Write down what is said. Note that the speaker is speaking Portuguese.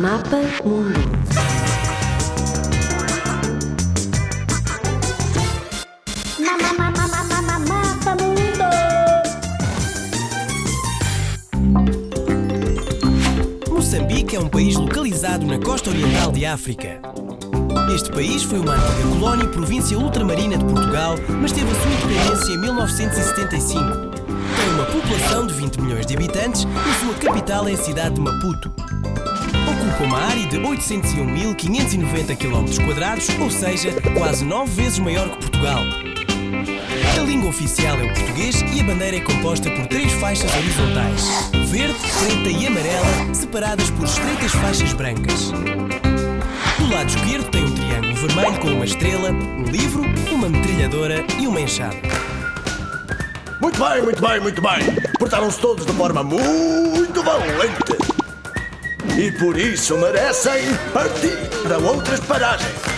Mundo. Mapa Mundo. Moçambique é um país localizado na costa oriental de África. Este país foi uma antiga colónia e província ultramarina de Portugal, mas teve a sua independência em 1975. Tem uma população de 20 milhões de habitantes e sua capital é a cidade de Maputo. Ocupa uma área de 801.590 km, ou seja, quase 9 vezes maior que Portugal. A língua oficial é o português e a bandeira é composta por três faixas horizontais: verde, preta e amarela, separadas por estreitas faixas brancas. Do lado esquerdo tem um triângulo vermelho com uma estrela, um livro, uma metralhadora e uma enxada. Muito bem, muito bem, muito bem. Portaram-se todos de forma muito valente. E por isso merecem partir para outras paragens.